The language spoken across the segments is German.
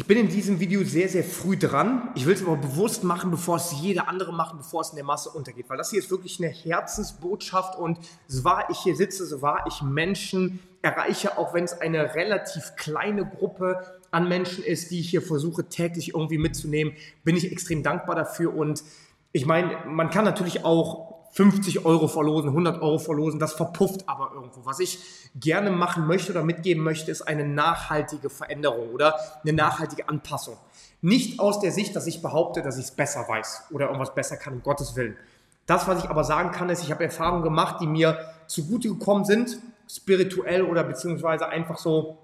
Ich bin in diesem Video sehr, sehr früh dran. Ich will es aber bewusst machen, bevor es jeder andere machen, bevor es in der Masse untergeht. Weil das hier ist wirklich eine Herzensbotschaft und so wahr ich hier sitze, so wahr ich Menschen erreiche, auch wenn es eine relativ kleine Gruppe an Menschen ist, die ich hier versuche täglich irgendwie mitzunehmen, bin ich extrem dankbar dafür. Und ich meine, man kann natürlich auch 50 Euro verlosen, 100 Euro verlosen, das verpufft aber irgendwo. Was ich gerne machen möchte oder mitgeben möchte, ist eine nachhaltige Veränderung oder eine nachhaltige Anpassung. Nicht aus der Sicht, dass ich behaupte, dass ich es besser weiß oder irgendwas besser kann, um Gottes Willen. Das, was ich aber sagen kann, ist, ich habe Erfahrungen gemacht, die mir zugute gekommen sind, spirituell oder beziehungsweise einfach so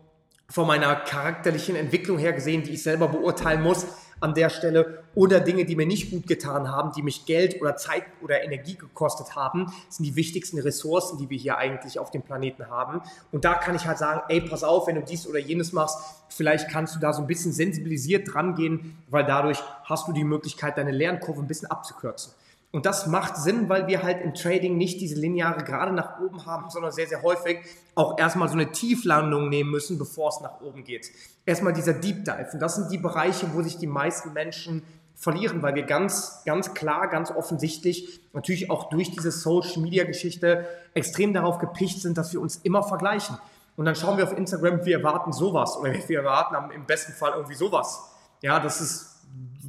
von meiner charakterlichen Entwicklung her gesehen, die ich selber beurteilen muss an der Stelle oder Dinge, die mir nicht gut getan haben, die mich Geld oder Zeit oder Energie gekostet haben, sind die wichtigsten Ressourcen, die wir hier eigentlich auf dem Planeten haben. Und da kann ich halt sagen, ey, pass auf, wenn du dies oder jenes machst, vielleicht kannst du da so ein bisschen sensibilisiert dran gehen, weil dadurch hast du die Möglichkeit, deine Lernkurve ein bisschen abzukürzen. Und das macht Sinn, weil wir halt im Trading nicht diese lineare gerade nach oben haben, sondern sehr, sehr häufig auch erstmal so eine Tieflandung nehmen müssen, bevor es nach oben geht. Erstmal dieser Deep Dive. Und das sind die Bereiche, wo sich die meisten Menschen verlieren, weil wir ganz, ganz klar, ganz offensichtlich natürlich auch durch diese Social Media Geschichte extrem darauf gepicht sind, dass wir uns immer vergleichen. Und dann schauen wir auf Instagram, wir erwarten sowas oder wir erwarten im besten Fall irgendwie sowas. Ja, das ist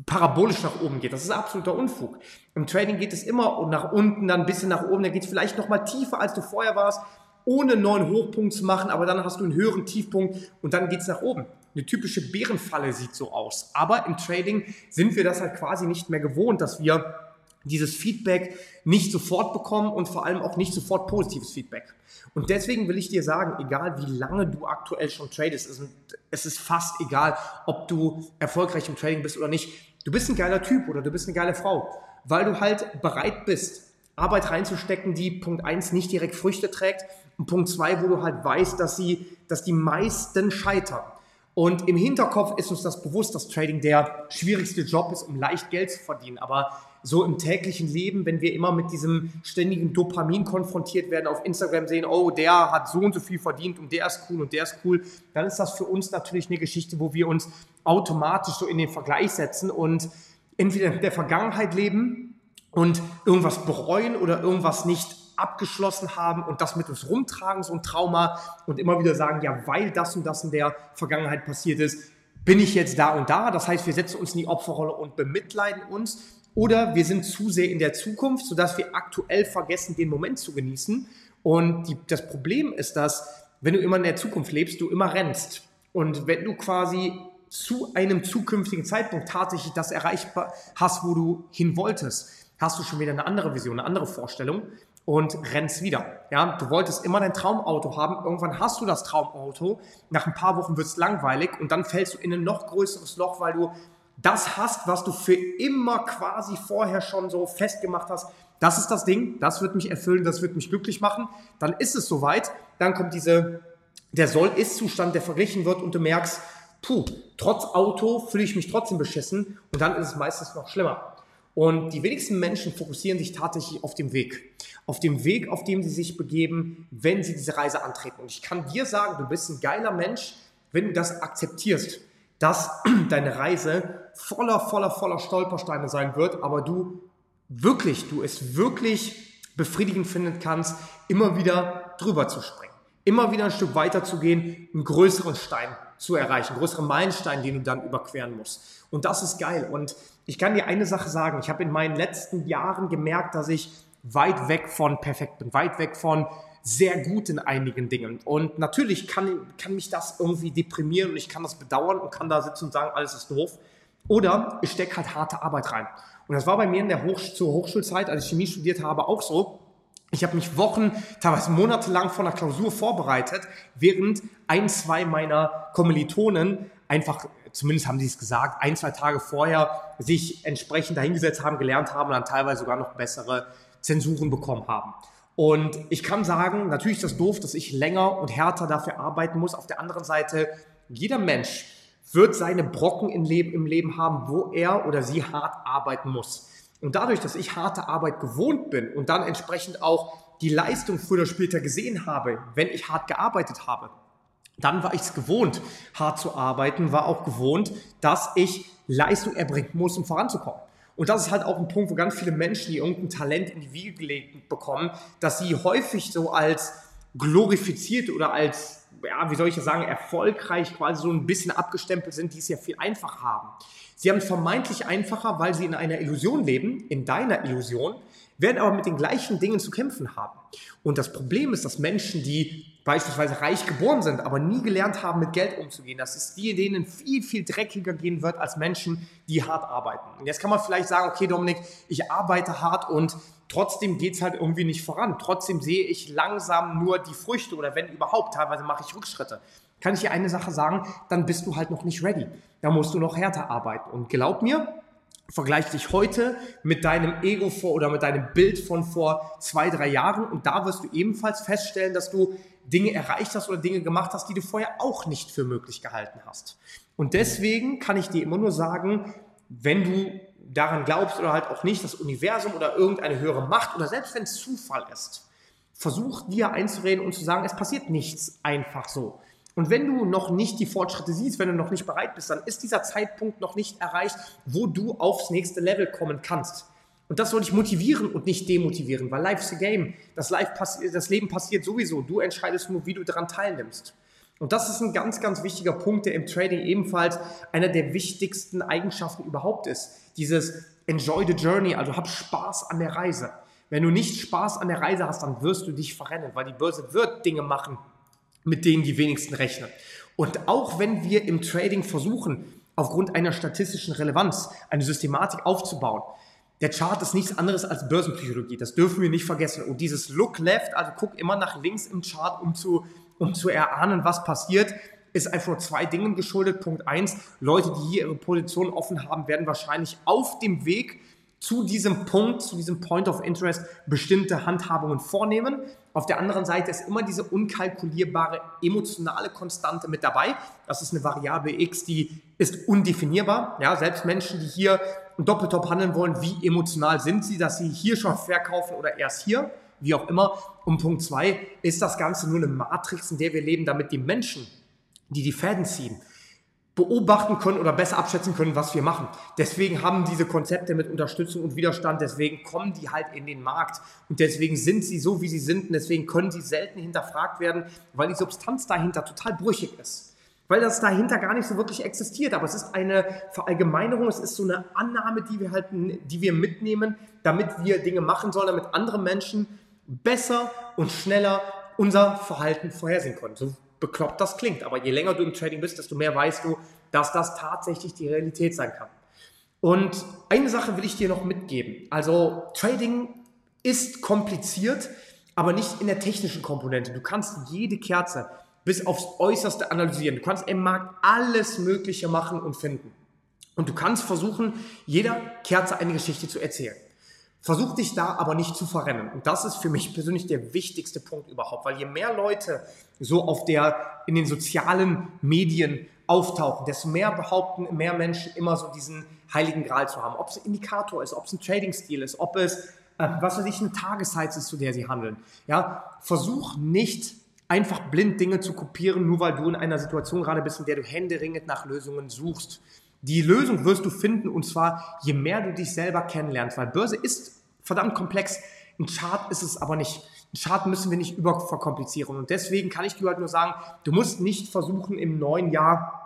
parabolisch nach oben geht. Das ist absoluter Unfug. Im Trading geht es immer nach unten, dann ein bisschen nach oben, dann geht es vielleicht noch mal tiefer, als du vorher warst, ohne einen neuen Hochpunkt zu machen, aber dann hast du einen höheren Tiefpunkt und dann geht es nach oben. Eine typische Bärenfalle sieht so aus. Aber im Trading sind wir das halt quasi nicht mehr gewohnt, dass wir dieses Feedback nicht sofort bekommen und vor allem auch nicht sofort positives Feedback. Und deswegen will ich dir sagen, egal wie lange du aktuell schon tradest, es ist fast egal, ob du erfolgreich im Trading bist oder nicht. Du bist ein geiler Typ oder du bist eine geile Frau, weil du halt bereit bist, Arbeit reinzustecken, die Punkt 1 nicht direkt Früchte trägt und Punkt 2, wo du halt weißt, dass, sie, dass die meisten scheitern. Und im Hinterkopf ist uns das bewusst, dass Trading der schwierigste Job ist, um leicht Geld zu verdienen. Aber so im täglichen Leben, wenn wir immer mit diesem ständigen Dopamin konfrontiert werden, auf Instagram sehen, oh, der hat so und so viel verdient und der ist cool und der ist cool, dann ist das für uns natürlich eine Geschichte, wo wir uns automatisch so in den Vergleich setzen und entweder in der Vergangenheit leben und irgendwas bereuen oder irgendwas nicht abgeschlossen haben und das mit uns rumtragen, so ein Trauma und immer wieder sagen, ja, weil das und das in der Vergangenheit passiert ist, bin ich jetzt da und da. Das heißt, wir setzen uns in die Opferrolle und bemitleiden uns oder wir sind zu sehr in der Zukunft, sodass wir aktuell vergessen, den Moment zu genießen. Und die, das Problem ist, dass wenn du immer in der Zukunft lebst, du immer rennst. Und wenn du quasi zu einem zukünftigen Zeitpunkt tatsächlich das erreichbar hast, wo du hin wolltest, hast du schon wieder eine andere Vision, eine andere Vorstellung und rennst wieder. Ja, du wolltest immer dein Traumauto haben. Irgendwann hast du das Traumauto. Nach ein paar Wochen wird es langweilig und dann fällst du in ein noch größeres Loch, weil du das hast, was du für immer quasi vorher schon so festgemacht hast, das ist das Ding, das wird mich erfüllen, das wird mich glücklich machen, dann ist es soweit, dann kommt diese, der Soll-Ist-Zustand, der verglichen wird und du merkst, puh, trotz Auto fühle ich mich trotzdem beschissen und dann ist es meistens noch schlimmer. Und die wenigsten Menschen fokussieren sich tatsächlich auf dem Weg. Auf dem Weg, auf dem sie sich begeben, wenn sie diese Reise antreten. Und ich kann dir sagen, du bist ein geiler Mensch, wenn du das akzeptierst dass deine Reise voller, voller, voller Stolpersteine sein wird, aber du wirklich, du es wirklich befriedigend finden kannst, immer wieder drüber zu springen. Immer wieder ein Stück weiter zu gehen, einen größeren Stein zu erreichen, größeren Meilenstein, den du dann überqueren musst. Und das ist geil. Und ich kann dir eine Sache sagen. Ich habe in meinen letzten Jahren gemerkt, dass ich weit weg von perfekt bin, weit weg von sehr gut in einigen Dingen. Und natürlich kann, kann mich das irgendwie deprimieren und ich kann das bedauern und kann da sitzen und sagen, alles ist doof. Oder ich stecke halt harte Arbeit rein. Und das war bei mir in der Hoch zur Hochschulzeit, als ich Chemie studiert habe, auch so. Ich habe mich Wochen, teilweise monatelang vor einer Klausur vorbereitet, während ein, zwei meiner Kommilitonen einfach, zumindest haben sie es gesagt, ein, zwei Tage vorher sich entsprechend dahingesetzt haben, gelernt haben und dann teilweise sogar noch bessere Zensuren bekommen haben. Und ich kann sagen, natürlich ist das doof, dass ich länger und härter dafür arbeiten muss. Auf der anderen Seite, jeder Mensch wird seine Brocken im Leben, im Leben haben, wo er oder sie hart arbeiten muss. Und dadurch, dass ich harte Arbeit gewohnt bin und dann entsprechend auch die Leistung früher oder später gesehen habe, wenn ich hart gearbeitet habe, Dann war ich es gewohnt, hart zu arbeiten, war auch gewohnt, dass ich Leistung erbringen muss, um voranzukommen. Und das ist halt auch ein Punkt, wo ganz viele Menschen, die irgendein Talent in die Wiege gelegt bekommen, dass sie häufig so als glorifiziert oder als, ja, wie soll ich das sagen, erfolgreich quasi so ein bisschen abgestempelt sind, die es ja viel einfacher haben. Sie haben es vermeintlich einfacher, weil sie in einer Illusion leben, in deiner Illusion, werden aber mit den gleichen Dingen zu kämpfen haben. Und das Problem ist, dass Menschen, die beispielsweise reich geboren sind, aber nie gelernt haben, mit Geld umzugehen, dass es die, denen viel, viel dreckiger gehen wird als Menschen, die hart arbeiten. Und jetzt kann man vielleicht sagen, okay, Dominik, ich arbeite hart und trotzdem geht es halt irgendwie nicht voran. Trotzdem sehe ich langsam nur die Früchte oder wenn überhaupt, teilweise mache ich Rückschritte. Kann ich dir eine Sache sagen, dann bist du halt noch nicht ready. Da musst du noch härter arbeiten. Und glaub mir, Vergleich dich heute mit deinem Ego vor oder mit deinem Bild von vor zwei, drei Jahren und da wirst du ebenfalls feststellen, dass du Dinge erreicht hast oder Dinge gemacht hast, die du vorher auch nicht für möglich gehalten hast. Und deswegen kann ich dir immer nur sagen, wenn du daran glaubst oder halt auch nicht, das Universum oder irgendeine höhere Macht oder selbst wenn es Zufall ist, versuch dir einzureden und zu sagen, es passiert nichts einfach so. Und wenn du noch nicht die Fortschritte siehst, wenn du noch nicht bereit bist, dann ist dieser Zeitpunkt noch nicht erreicht, wo du aufs nächste Level kommen kannst. Und das soll dich motivieren und nicht demotivieren, weil Life's a Game. Das, Life das Leben passiert sowieso. Du entscheidest nur, wie du daran teilnimmst. Und das ist ein ganz, ganz wichtiger Punkt, der im Trading ebenfalls einer der wichtigsten Eigenschaften überhaupt ist. Dieses Enjoy the Journey, also hab Spaß an der Reise. Wenn du nicht Spaß an der Reise hast, dann wirst du dich verrennen, weil die Börse wird Dinge machen, mit denen die wenigsten rechnen. Und auch wenn wir im Trading versuchen, aufgrund einer statistischen Relevanz eine Systematik aufzubauen, der Chart ist nichts anderes als Börsenpsychologie. Das dürfen wir nicht vergessen. Und dieses Look Left, also guck immer nach links im Chart, um zu, um zu erahnen, was passiert, ist einfach nur zwei Dingen geschuldet. Punkt eins: Leute, die hier ihre Position offen haben, werden wahrscheinlich auf dem Weg zu diesem Punkt, zu diesem Point of Interest bestimmte Handhabungen vornehmen. Auf der anderen Seite ist immer diese unkalkulierbare emotionale Konstante mit dabei. Das ist eine Variable X, die ist undefinierbar. Ja, selbst Menschen, die hier Doppeltop handeln wollen, wie emotional sind sie, dass sie hier schon verkaufen oder erst hier, wie auch immer. Und Punkt zwei ist das Ganze nur eine Matrix, in der wir leben, damit die Menschen, die die Fäden ziehen, beobachten können oder besser abschätzen können, was wir machen. Deswegen haben diese Konzepte mit Unterstützung und Widerstand, deswegen kommen die halt in den Markt und deswegen sind sie so, wie sie sind und deswegen können sie selten hinterfragt werden, weil die Substanz dahinter total brüchig ist. Weil das dahinter gar nicht so wirklich existiert, aber es ist eine Verallgemeinerung, es ist so eine Annahme, die wir halt, die wir mitnehmen, damit wir Dinge machen sollen, damit andere Menschen besser und schneller unser Verhalten vorhersehen können. So bekloppt das klingt. Aber je länger du im Trading bist, desto mehr weißt du, dass das tatsächlich die Realität sein kann. Und eine Sache will ich dir noch mitgeben. Also Trading ist kompliziert, aber nicht in der technischen Komponente. Du kannst jede Kerze bis aufs Äußerste analysieren. Du kannst im Markt alles Mögliche machen und finden. Und du kannst versuchen, jeder Kerze eine Geschichte zu erzählen. Versuch dich da aber nicht zu verrennen. Und das ist für mich persönlich der wichtigste Punkt überhaupt, weil je mehr Leute so auf der, in den sozialen Medien auftauchen, desto mehr behaupten mehr Menschen immer so diesen heiligen Gral zu haben. Ob es ein Indikator ist, ob es ein Trading-Stil ist, ob es, äh, was weiß ich, eine Tageszeit ist, zu der sie handeln. Ja, versuch nicht einfach blind Dinge zu kopieren, nur weil du in einer Situation gerade bist, in der du händeringend nach Lösungen suchst. Die Lösung wirst du finden und zwar je mehr du dich selber kennenlernst, weil Börse ist verdammt komplex. Ein Chart ist es aber nicht. Ein Chart müssen wir nicht überverkomplizieren und deswegen kann ich dir halt nur sagen, du musst nicht versuchen im neuen Jahr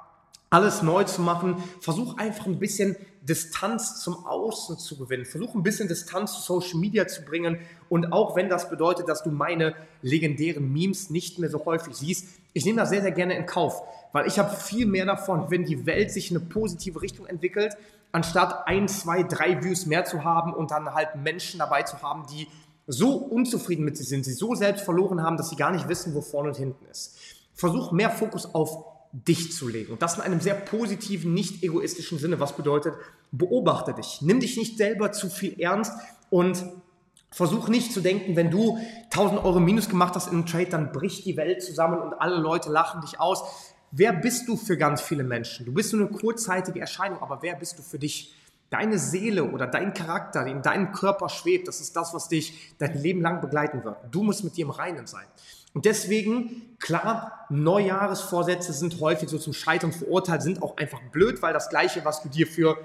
alles neu zu machen. Versuch einfach ein bisschen Distanz zum Außen zu gewinnen. Versuch ein bisschen Distanz zu Social Media zu bringen. Und auch wenn das bedeutet, dass du meine legendären Memes nicht mehr so häufig siehst, ich nehme das sehr, sehr gerne in Kauf, weil ich habe viel mehr davon, wenn die Welt sich in eine positive Richtung entwickelt, anstatt ein, zwei, drei Views mehr zu haben und dann halt Menschen dabei zu haben, die so unzufrieden mit sich sind, sie so selbst verloren haben, dass sie gar nicht wissen, wo vorne und hinten ist. Versuch mehr Fokus auf dich zu legen. Und das in einem sehr positiven, nicht egoistischen Sinne, was bedeutet, beobachte dich. Nimm dich nicht selber zu viel ernst und versuch nicht zu denken, wenn du 1000 Euro Minus gemacht hast in einem Trade, dann bricht die Welt zusammen und alle Leute lachen dich aus. Wer bist du für ganz viele Menschen? Du bist nur eine kurzzeitige Erscheinung, aber wer bist du für dich? Deine Seele oder dein Charakter, in deinem Körper schwebt, das ist das, was dich dein Leben lang begleiten wird. Du musst mit dir im Reinen sein. Und deswegen, klar, Neujahresvorsätze sind häufig so zum Scheitern verurteilt, sind auch einfach blöd, weil das Gleiche, was du dir für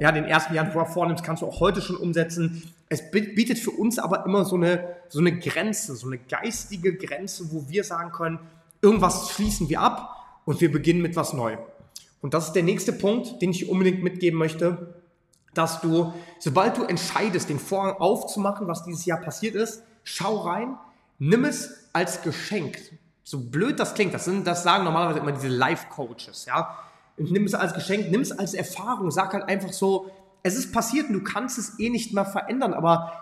ja, den 1. Januar vornimmst, kannst du auch heute schon umsetzen. Es bietet für uns aber immer so eine, so eine Grenze, so eine geistige Grenze, wo wir sagen können, irgendwas schließen wir ab und wir beginnen mit was Neuem. Und das ist der nächste Punkt, den ich unbedingt mitgeben möchte, dass du, sobald du entscheidest, den Vorhang aufzumachen, was dieses Jahr passiert ist, schau rein, nimm es als Geschenk. So blöd das klingt, das, sind, das sagen normalerweise immer diese Life-Coaches, ja. Nimm es als Geschenk, nimm es als Erfahrung, sag halt einfach so, es ist passiert und du kannst es eh nicht mehr verändern, aber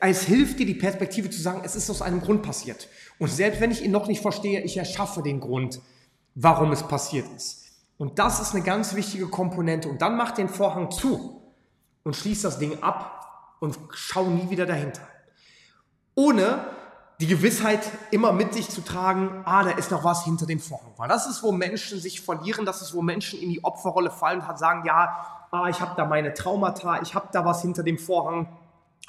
es hilft dir die Perspektive zu sagen, es ist aus einem Grund passiert. Und selbst wenn ich ihn noch nicht verstehe, ich erschaffe den Grund, warum es passiert ist. Und das ist eine ganz wichtige Komponente. Und dann mach den Vorhang zu und schließ das Ding ab und schau nie wieder dahinter. Ohne die Gewissheit immer mit sich zu tragen, ah, da ist noch was hinter dem Vorhang. Weil das ist, wo Menschen sich verlieren, das ist, wo Menschen in die Opferrolle fallen und sagen, ja, ah, ich habe da meine Traumata, ich habe da was hinter dem Vorhang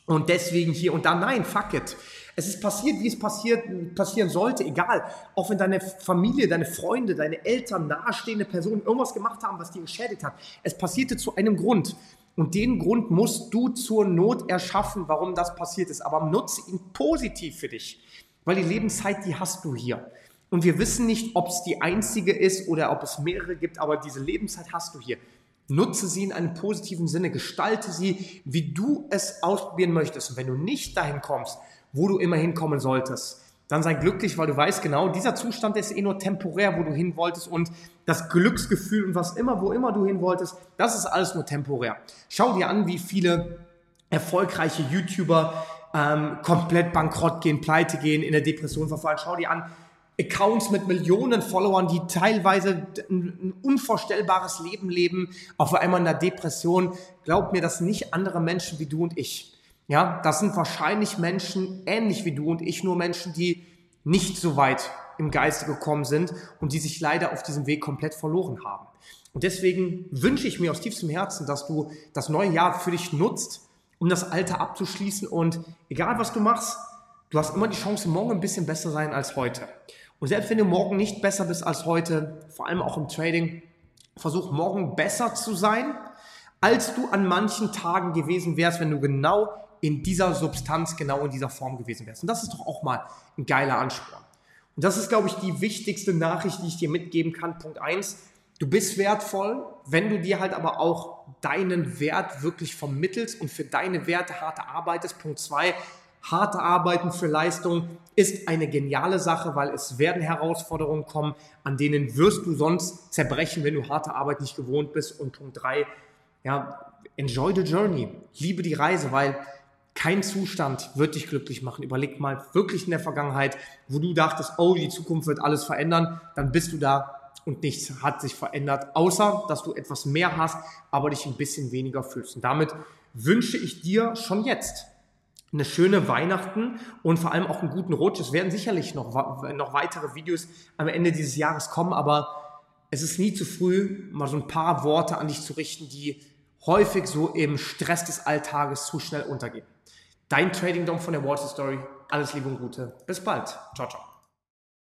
und deswegen hier und da. Nein, fuck it. Es ist passiert, wie es passiert, passieren sollte, egal. Auch wenn deine Familie, deine Freunde, deine Eltern, nahestehende Personen irgendwas gemacht haben, was dir geschädigt hat. Es passierte zu einem Grund. Und den Grund musst du zur Not erschaffen, warum das passiert ist. Aber nutze ihn positiv für dich. Weil die Lebenszeit, die hast du hier. Und wir wissen nicht, ob es die einzige ist oder ob es mehrere gibt, aber diese Lebenszeit hast du hier. Nutze sie in einem positiven Sinne, gestalte sie, wie du es ausprobieren möchtest. Und wenn du nicht dahin kommst, wo du immer hinkommen solltest, dann sei glücklich, weil du weißt genau, dieser Zustand ist eh nur temporär, wo du hin wolltest und das Glücksgefühl und was immer, wo immer du hin wolltest, das ist alles nur temporär. Schau dir an, wie viele erfolgreiche YouTuber ähm, komplett bankrott gehen, pleite gehen, in der Depression verfallen. Schau dir an, Accounts mit Millionen Followern, die teilweise ein unvorstellbares Leben leben, auf einmal in der Depression. Glaub mir, das nicht andere Menschen wie du und ich. Ja, das sind wahrscheinlich Menschen ähnlich wie du und ich, nur Menschen, die nicht so weit im Geiste gekommen sind und die sich leider auf diesem Weg komplett verloren haben. Und deswegen wünsche ich mir aus tiefstem Herzen, dass du das neue Jahr für dich nutzt, um das Alte abzuschließen und egal was du machst, du hast immer die Chance, morgen ein bisschen besser sein als heute. Und selbst wenn du morgen nicht besser bist als heute, vor allem auch im Trading, versuch morgen besser zu sein, als du an manchen Tagen gewesen wärst, wenn du genau in dieser Substanz, genau in dieser Form gewesen wärst. Und das ist doch auch mal ein geiler Ansporn. Und das ist, glaube ich, die wichtigste Nachricht, die ich dir mitgeben kann. Punkt eins: Du bist wertvoll, wenn du dir halt aber auch deinen Wert wirklich vermittelst und für deine Werte harte arbeitest. Punkt zwei: Harte Arbeiten für Leistung ist eine geniale Sache, weil es werden Herausforderungen kommen, an denen wirst du sonst zerbrechen, wenn du harte Arbeit nicht gewohnt bist. Und Punkt drei: Ja, enjoy the journey. Liebe die Reise, weil kein Zustand wird dich glücklich machen. Überleg mal wirklich in der Vergangenheit, wo du dachtest, oh, die Zukunft wird alles verändern, dann bist du da und nichts hat sich verändert, außer dass du etwas mehr hast, aber dich ein bisschen weniger fühlst. Und damit wünsche ich dir schon jetzt eine schöne Weihnachten und vor allem auch einen guten Rutsch. Es werden sicherlich noch, noch weitere Videos am Ende dieses Jahres kommen, aber es ist nie zu früh, mal so ein paar Worte an dich zu richten, die häufig so im Stress des Alltages zu schnell untergehen. Dein Trading Dom von der Water Story. Alles Liebe und Gute. Bis bald. Ciao, ciao.